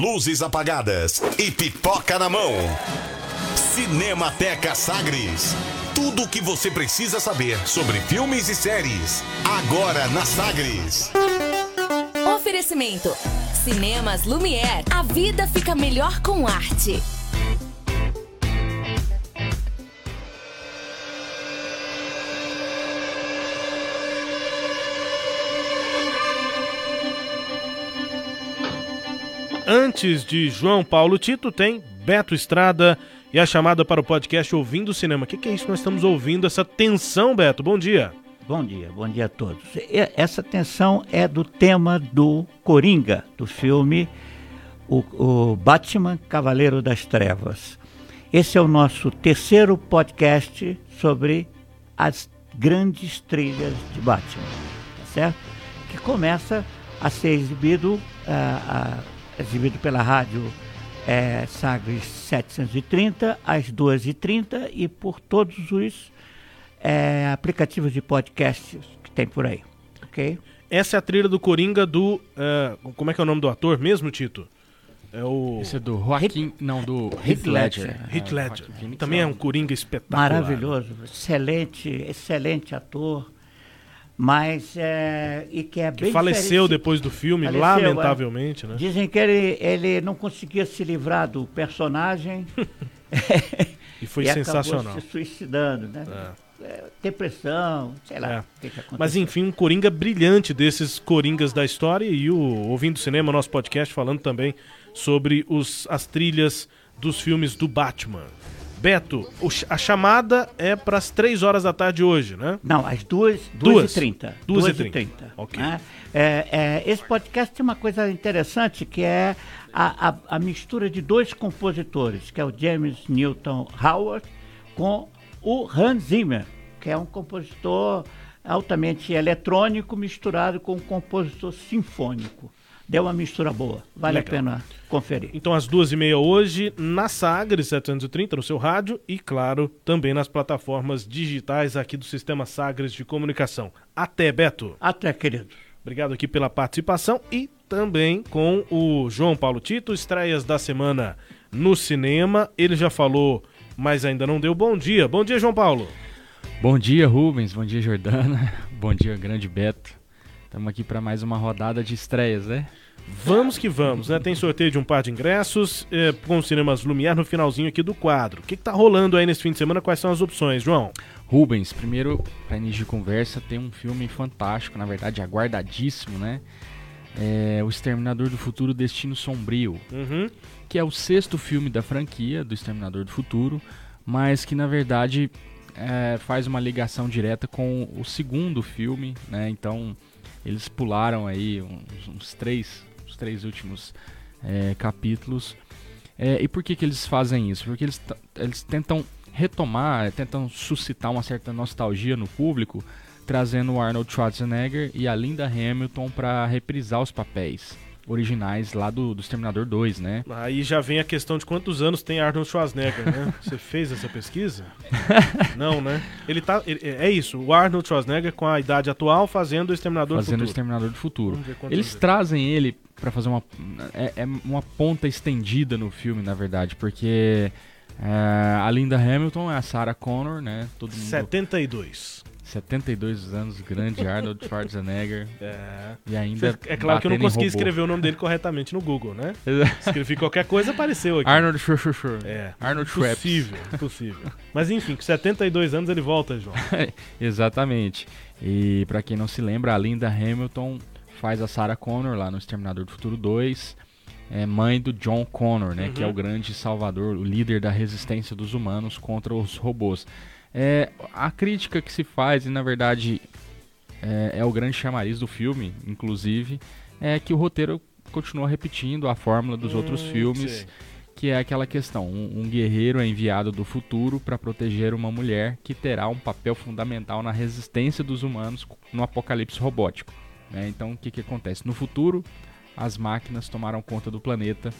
luzes apagadas e pipoca na mão. Cinemateca Sagres. Tudo o que você precisa saber sobre filmes e séries. Agora na Sagres. Oferecimento. Cinemas Lumière. A vida fica melhor com arte. Antes de João Paulo Tito, tem Beto Estrada e a chamada para o podcast Ouvindo Cinema. O que, que é isso nós estamos ouvindo? Essa tensão, Beto? Bom dia. Bom dia, bom dia a todos. Essa tensão é do tema do Coringa, do filme o, o Batman Cavaleiro das Trevas. Esse é o nosso terceiro podcast sobre as grandes trilhas de Batman, tá certo? Que começa a ser exibido, ah, ah, exibido pela rádio eh, Sagres 730 às 2h30 e por todos os é, aplicativos de podcast que tem por aí, ok? Essa é a trilha do Coringa do. eh, como é que é o nome do ator mesmo, Tito? É o. Esse é do Joaquim, não, do Heath Ledger. Heath É, Ledger. Joaquin Phoenix Também é um Coringa espetacular. Maravilhoso, excelente, excelente ator, mas é, e que é Que bem faleceu diferente- depois do filme, Faleceu, lamentavelmente, né? Dizem que ele, ele não conseguia se livrar do personagem E foi e sensacional. acabou se suicidando, né? É, depressão, sei lá. É. o que que aconteceu. Mas enfim, um Coringa brilhante desses Coringas da história e o Ouvindo Cinema, nosso podcast, falando também sobre os, as trilhas dos filmes do Batman. Beto, a chamada é para as 3 horas da tarde hoje, né? Não, às duas, Duas. duas, e trinta. Duas e Duas e trinta. trinta. Ok. né? É, é, esse podcast tem uma coisa interessante que é a, a, a mistura de dois compositores, que é o James Newton Howard com o Hans Zimmer, que é um compositor altamente eletrônico misturado com um compositor sinfônico. Deu uma mistura boa, vale Legal. a pena conferir. Então, às duas e meia hoje, na Sagres 730, no seu rádio e, claro, também nas plataformas digitais aqui do Sistema Sagres de Comunicação. Até, Beto! Até, querido. Obrigado aqui pela participação e também com o João Paulo Tito, estreias da semana no cinema. Ele já falou, mas ainda não deu bom dia. Bom dia, João Paulo. Bom dia, Rubens. Bom dia, Jordana. Bom dia, grande Beto. Estamos aqui para mais uma rodada de estreias, né? Vamos que vamos, né? Tem sorteio de um par de ingressos eh, com os cinemas Lumière no finalzinho aqui do quadro. O que, que tá rolando aí nesse fim de semana? Quais são as opções, João? Rubens, primeiro, para início de conversa, tem um filme fantástico, na verdade, aguardadíssimo, né? É O Exterminador do Futuro Destino Sombrio, Uhum. que é o sexto filme da franquia do Exterminador do Futuro, mas que na verdade é, faz uma ligação direta com o segundo filme, né? Então eles pularam aí uns, uns três, os três últimos é, capítulos. É, e por que, que eles fazem isso? Porque eles, eles tentam retomar, tentam suscitar uma certa nostalgia no público, trazendo o Arnold Schwarzenegger e a Linda Hamilton para reprisar os papéis originais lá do, do Exterminador 2, né? Aí já vem a questão de quantos anos tem Arnold Schwarzenegger, né? Você fez essa pesquisa? Não, né? Ele tá. ele- é isso, o Arnold Schwarzenegger com a idade atual fazendo o Exterminador do fazendo o Futuro. Exterminador do Futuro. Eles trazem ele pra fazer uma é, é uma ponta estendida no filme, na verdade, porque é, a Linda Hamilton é a Sarah Connor, né? Todo mundo 72. 72 anos, grande Arnold Schwarzenegger É. e ainda É claro que eu não consegui escrever o nome dele corretamente no Google, né? Escrevi qualquer coisa, apareceu aqui. Arnold Schwarzenegger. É. Arnold Schwarzenegger. Possível, possível. Mas enfim, com 72 anos ele volta, João. Exatamente. E pra quem não se lembra, a Linda Hamilton faz a Sarah Connor lá no Exterminador do Futuro 2, é mãe do John Connor, né, que é Uhum. o grande salvador, o líder da resistência dos humanos contra os robôs. É, a crítica que se faz, e na verdade é, é o grande chamariz do filme, inclusive, é que o roteiro continua repetindo a fórmula dos outros Hum, filmes sei. que é aquela questão: um, um guerreiro é enviado do futuro para proteger uma mulher que terá um papel fundamental na resistência dos humanos no apocalipse robótico. né? Então, o que, que acontece? No futuro, as máquinas tomaram conta do planeta,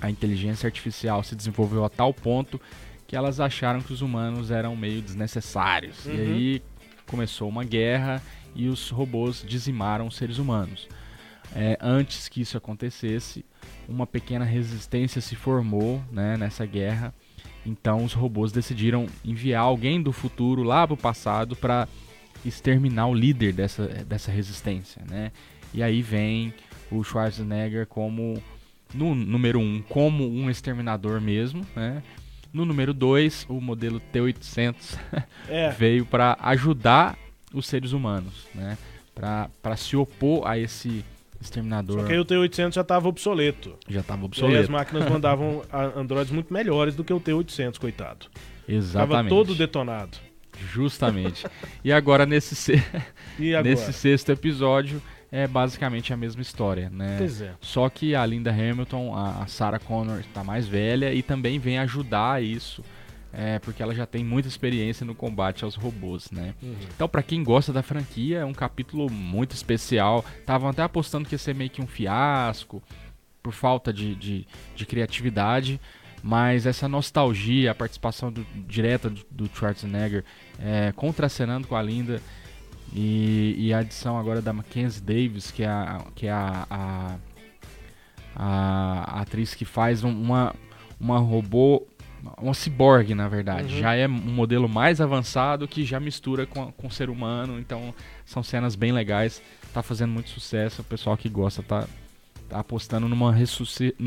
a inteligência artificial se desenvolveu a tal ponto que elas acharam que os humanos eram meio desnecessários. E Uhum. aí começou uma guerra e os robôs dizimaram os seres humanos. é, antes que isso acontecesse, uma pequena resistência se formou né, nessa guerra. Então os robôs decidiram enviar alguém do futuro lá para o passado para exterminar o líder dessa, dessa resistência, né? E aí vem o Schwarzenegger como no número 1 um, como um exterminador mesmo, né? No número 2, o modelo T800 é. veio para ajudar os seres humanos, né? Para se opor a esse exterminador. Só que aí o T800 já estava obsoleto. Já estava obsoleto. E as máquinas mandavam androides muito melhores do que o T800, coitado. Exatamente. Tava todo detonado. Justamente. e agora nesse, se... e agora? nesse sexto episódio é basicamente a mesma história, né? Pois é. Só que a Linda Hamilton, a Sarah Connor está mais velha e também vem ajudar isso. É, porque ela já tem muita experiência no combate aos robôs, né? Uhum. Então, para quem gosta da franquia, é um capítulo muito especial. Estavam até apostando que ia ser meio que um fiasco, por falta de, de, de criatividade. Mas essa nostalgia, a participação do, direta do, do Schwarzenegger, é, contracenando com a Linda, e, e, a adição agora da Mackenzie Davis, que é a, que é a, a, a atriz que faz uma, uma robô, uma ciborgue na verdade. Uhum. Já é um modelo mais avançado que já mistura com, com o ser humano. Então são cenas bem legais. Tá fazendo muito sucesso. O pessoal que gosta tá, tá apostando numa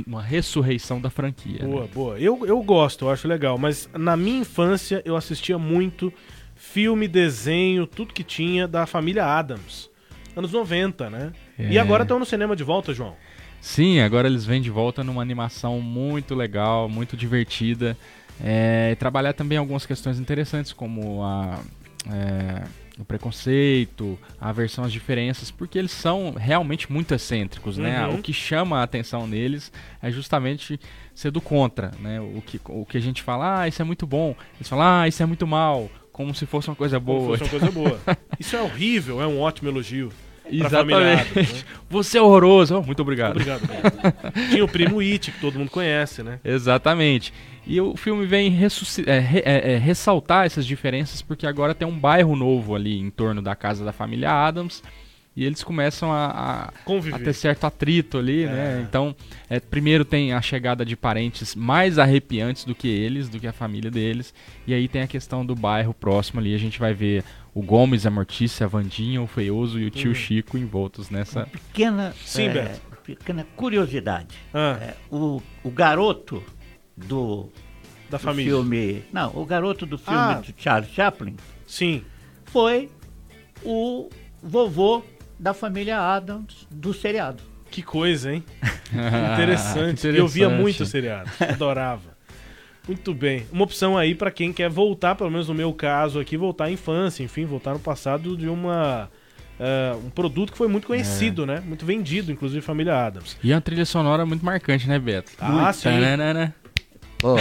uma ressurreição da franquia. Boa, né? boa. Eu, eu gosto, eu acho legal. Mas na minha infância eu assistia muito filme, desenho, tudo que tinha da família Adams. Anos 90, né? É. E agora estão no cinema de volta, João. Sim, agora eles vêm de volta numa animação muito legal, muito divertida. É, trabalhar também algumas questões interessantes, como a, é, o preconceito, a aversão às diferenças, porque eles são realmente muito excêntricos, né? uhum. O que chama a atenção neles é justamente ser do contra, né? O que, o que a gente fala, ah, isso é muito bom, eles falam, ah, isso é muito mal, como se fosse uma coisa boa. Como se fosse uma coisa boa. Isso é horrível, é um ótimo elogio. Exatamente. né? Você é horroroso. Oh, muito obrigado. Obrigado. Tinha o primo It, que todo mundo conhece, né? Exatamente. E o filme vem é, é, é, ressaltar essas diferenças porque agora tem um bairro novo ali em torno da casa da família Adams e eles começam a, a, a ter certo atrito ali, né? é. né? Então, é, primeiro tem a chegada de parentes mais arrepiantes do que eles, do que a família deles, e aí tem a questão do bairro próximo ali, a gente vai ver o Gomes, a Mortícia, a Vandinha, o Feioso e o tio uhum. Chico envoltos nessa... Uma pequena, Sim, é, pequena curiosidade. Ah. É, o, o garoto do, da do família. filme... Não, o garoto do filme ah. do Charles Chaplin... Sim. Foi o vovô da família Adams do seriado. Que coisa, hein? Interessante. Interessante. Eu via muito seriado, adorava. Muito bem. Uma opção aí para quem quer voltar, pelo menos no meu caso aqui, voltar à infância, enfim, voltar no passado de uma Uh, um produto que foi muito conhecido, é. né? Muito vendido, inclusive Família Adams. E a trilha sonora muito marcante, né, Beto? Ah, muito. sim. Pô,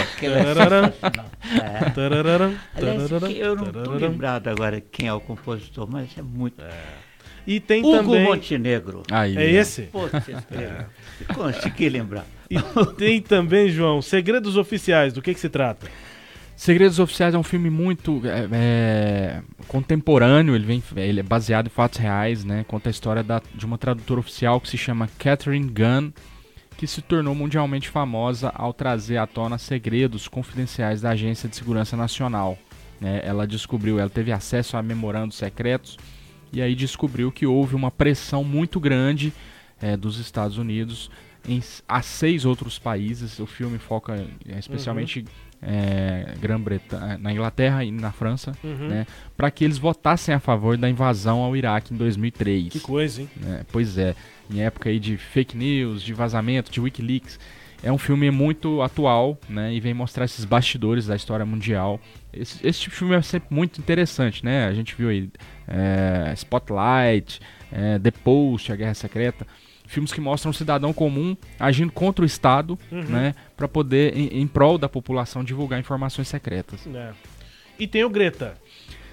eu não tô lembrado agora quem é o compositor, mas é muito. É. E tem Hugo também. Montenegro. Aí, é esse? Pô, é. Consegui lembrar. E tem também, João, Segredos Oficiais. Do que, que se trata? Segredos Oficiais é um filme muito é, é, contemporâneo, ele, vem, ele é baseado em fatos reais, né? Conta a história da, de uma tradutora oficial que se chama Catherine Gunn, que se tornou mundialmente famosa ao trazer à tona segredos confidenciais da Agência de Segurança Nacional. Né? Ela descobriu, ela teve acesso a memorandos secretos e aí descobriu que houve uma pressão muito grande é, dos Estados Unidos em, a seis outros países. O filme foca é, especialmente uhum. é, Grã-Bretanha, na Inglaterra e na França, uhum. né, para que eles votassem a favor da invasão ao Iraque em 2003. Que coisa, hein? É, pois é, em época aí de fake news, de vazamento, de WikiLeaks. É um filme muito atual, né? E vem mostrar esses bastidores da história mundial. Esse, esse tipo de filme é sempre muito interessante, né? A gente viu aí é, Spotlight, é, The Post, A Guerra Secreta. Filmes que mostram um cidadão comum agindo contra o Estado, uhum. né? Para poder, em, em, prol da população, divulgar informações secretas. É. E tem o Greta.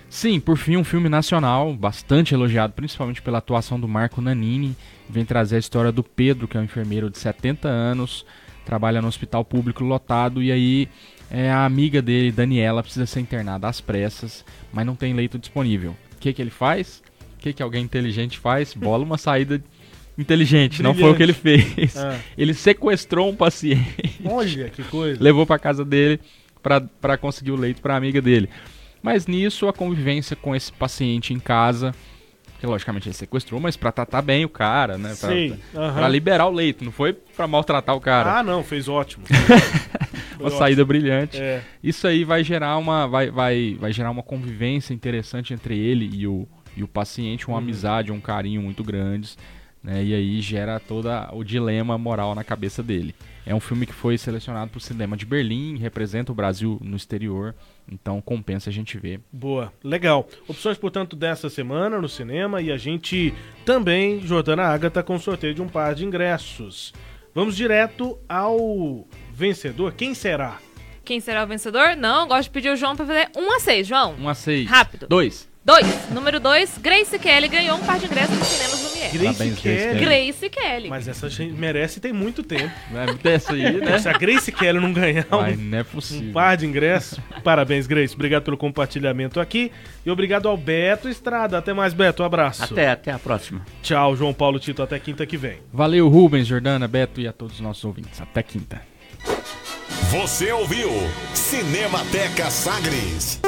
Sim, por fim, um filme nacional, bastante elogiado, principalmente pela atuação do Marco Nanini. Vem trazer a história do Pedro, que é um enfermeiro de 70 anos, trabalha no hospital público lotado e aí é, a amiga dele, Daniela, precisa ser internada às pressas, mas não tem leito disponível. O que, que ele faz? O que, que alguém inteligente faz? Bola uma saída inteligente, não foi o que ele fez. Ah. Ele sequestrou um paciente, Olha que coisa. levou pra casa dele pra conseguir o leito pra amiga dele. Mas nisso, a convivência com esse paciente em casa, que logicamente ele sequestrou, mas pra tratar bem o cara, né? Pra, Sei. pra aham. liberar o leito, não foi pra maltratar o cara. Ah, não, fez ótimo. Uma saída brilhante. É. Isso aí vai gerar uma, vai, vai, vai gerar uma convivência interessante entre ele e o, e o paciente, uma amizade, um carinho muito grandes. Né? E aí gera todo o dilema moral na cabeça dele. É um filme que foi selecionado para o cinema de Berlim, representa o Brasil no exterior, então compensa a gente ver. Boa, legal. Opções, portanto, dessa semana no cinema e a gente também, Jordana Agatha, com sorteio de um par de ingressos. Vamos direto ao vencedor. Quem será? Quem será o vencedor? Não, gosto de pedir o João pra fazer 1 a 6, João. 1 a 6. Rápido. 2. 2. Número 2, Grace Kelly ganhou um par de ingressos no Cinemas Grace Parabéns, Kelly. Grace Kelly. Mas essa gente merece tem muito tempo. Dessa aí, né? Se a Grace Kelly não ganhar um, não é um par de ingressos, parabéns, Grace. Obrigado pelo compartilhamento aqui. E obrigado ao Beto Estrada. Até mais, Beto. Um abraço. Até, até a próxima. Tchau, João Paulo Tito. Até quinta que vem. Valeu, Rubens, Jordana, Beto e a todos os nossos ouvintes. Até quinta. Você ouviu Cinemateca Sagres.